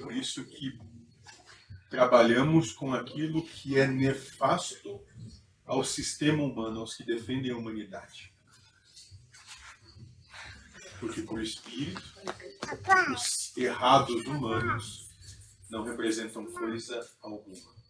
Por isso que trabalhamos com aquilo que é nefasto ao sistema humano, aos que defendem a humanidade. Porque por espírito, os errados humanos não representam coisa alguma.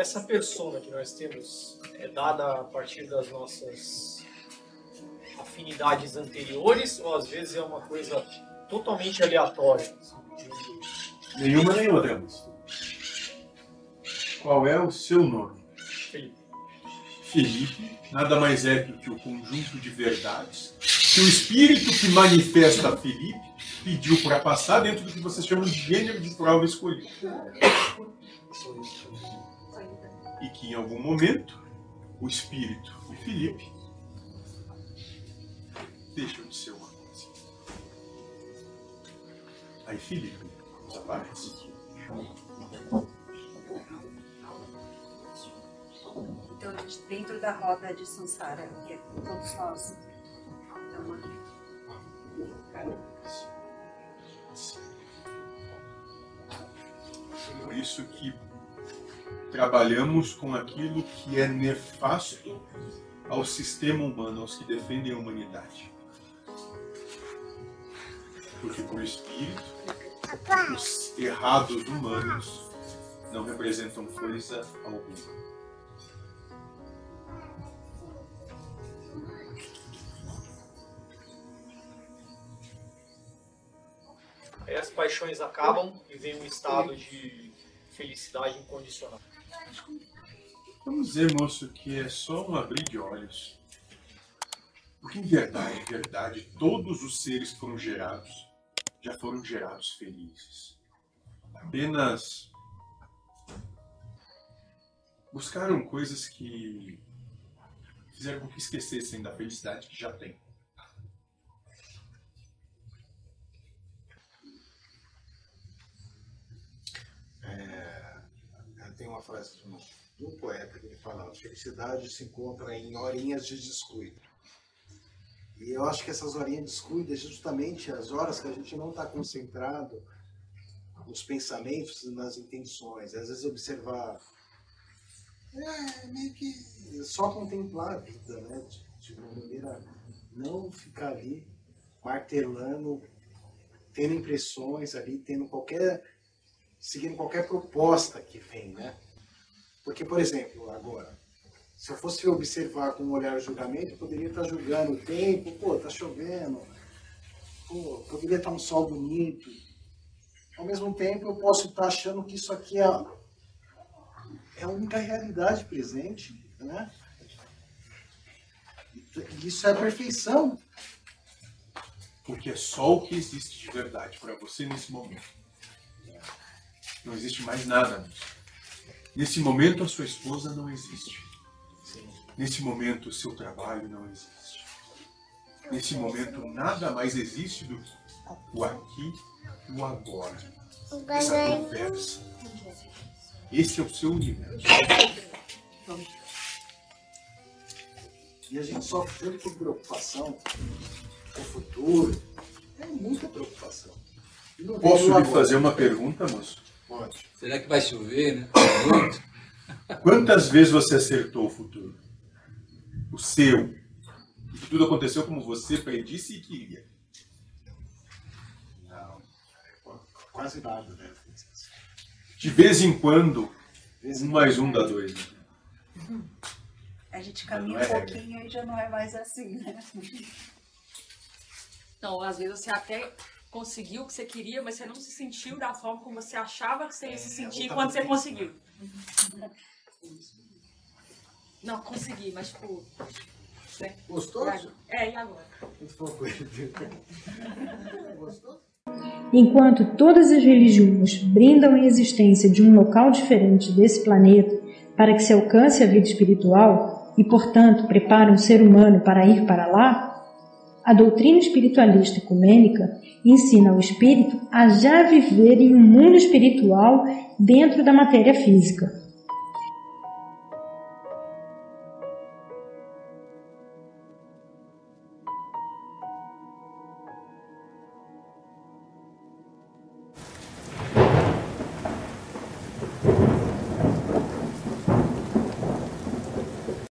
Essa persona que nós temos é dada a partir das nossas afinidades anteriores ou às vezes é uma coisa totalmente aleatória? Nenhuma nem outra. Qual é o seu nome? Felipe. Felipe nada mais é do que o conjunto de verdades que o espírito que manifesta Felipe pediu para passar dentro do que vocês chamam de gênero de prova escolhido. E que em algum momento o espírito e Felipe deixam de ser uma coisa. Aí Felipe desaparece. Então, dentro da roda de Sansara, que é todos nós. Então, Por isso que trabalhamos com aquilo que é nefasto ao sistema humano, aos que defendem a humanidade. Porque por espírito, os errados humanos não representam coisa alguma. Aí as paixões acabam e vem um estado de felicidade incondicional. Vamos dizer, moço, que é só um abrir de olhos. Porque em verdade, em verdade, todos os seres foram gerados já foram gerados felizes. Apenas buscaram coisas que fizeram com que esquecessem da felicidade que já têm. Tem uma frase de um, de um poeta que ele fala: felicidade se encontra em horinhas de descuido. E eu acho que essas horinhas de descuido é justamente as horas que a gente não está concentrado nos pensamentos e nas intenções. Às vezes observar, é meio que só contemplar a vida, né? De, de uma maneira não ficar ali martelando, tendo impressões ali, tendo qualquer seguindo qualquer proposta que vem, né? Porque, por exemplo, agora, se eu fosse observar com um olhar de julgamento, eu poderia estar julgando o tempo, pô, tá chovendo, pô, poderia estar um sol bonito. Ao mesmo tempo, eu posso estar achando que isso aqui é, é a única realidade presente, né? Isso é a perfeição. Porque é só o que existe de verdade para você nesse momento. Não existe mais nada. Nesse momento, a sua esposa não existe. Nesse momento, o seu trabalho não existe. Nesse momento, nada mais existe do que o aqui e o agora. Essa conversa. Esse é o seu universo. E a gente sofre tanto por preocupação com o futuro. É muita preocupação. Posso lhe fazer uma pergunta, moço? Será que vai chover, né? Muito. Quantas vezes você acertou o futuro? O seu. E que tudo aconteceu como você predisse e queria. Não, quase nada, né? De vez em quando, Vez um mais um dá dois. né? a gente caminha é um regra. pouquinho e já não é mais assim, né? Então, às vezes você até conseguiu o que você queria, mas você não se sentiu da forma como você achava que você ia se sentir outra quando você conseguiu. Não, consegui, mas tipo. né? Gostou? É, e agora? Gostou? Enquanto todas as religiões brindam a existência de um local diferente desse planeta para que se alcance a vida espiritual e, portanto, preparam o ser humano para ir para lá, a doutrina espiritualista ecumênica ensina o espírito a já viver em um mundo espiritual dentro da matéria física.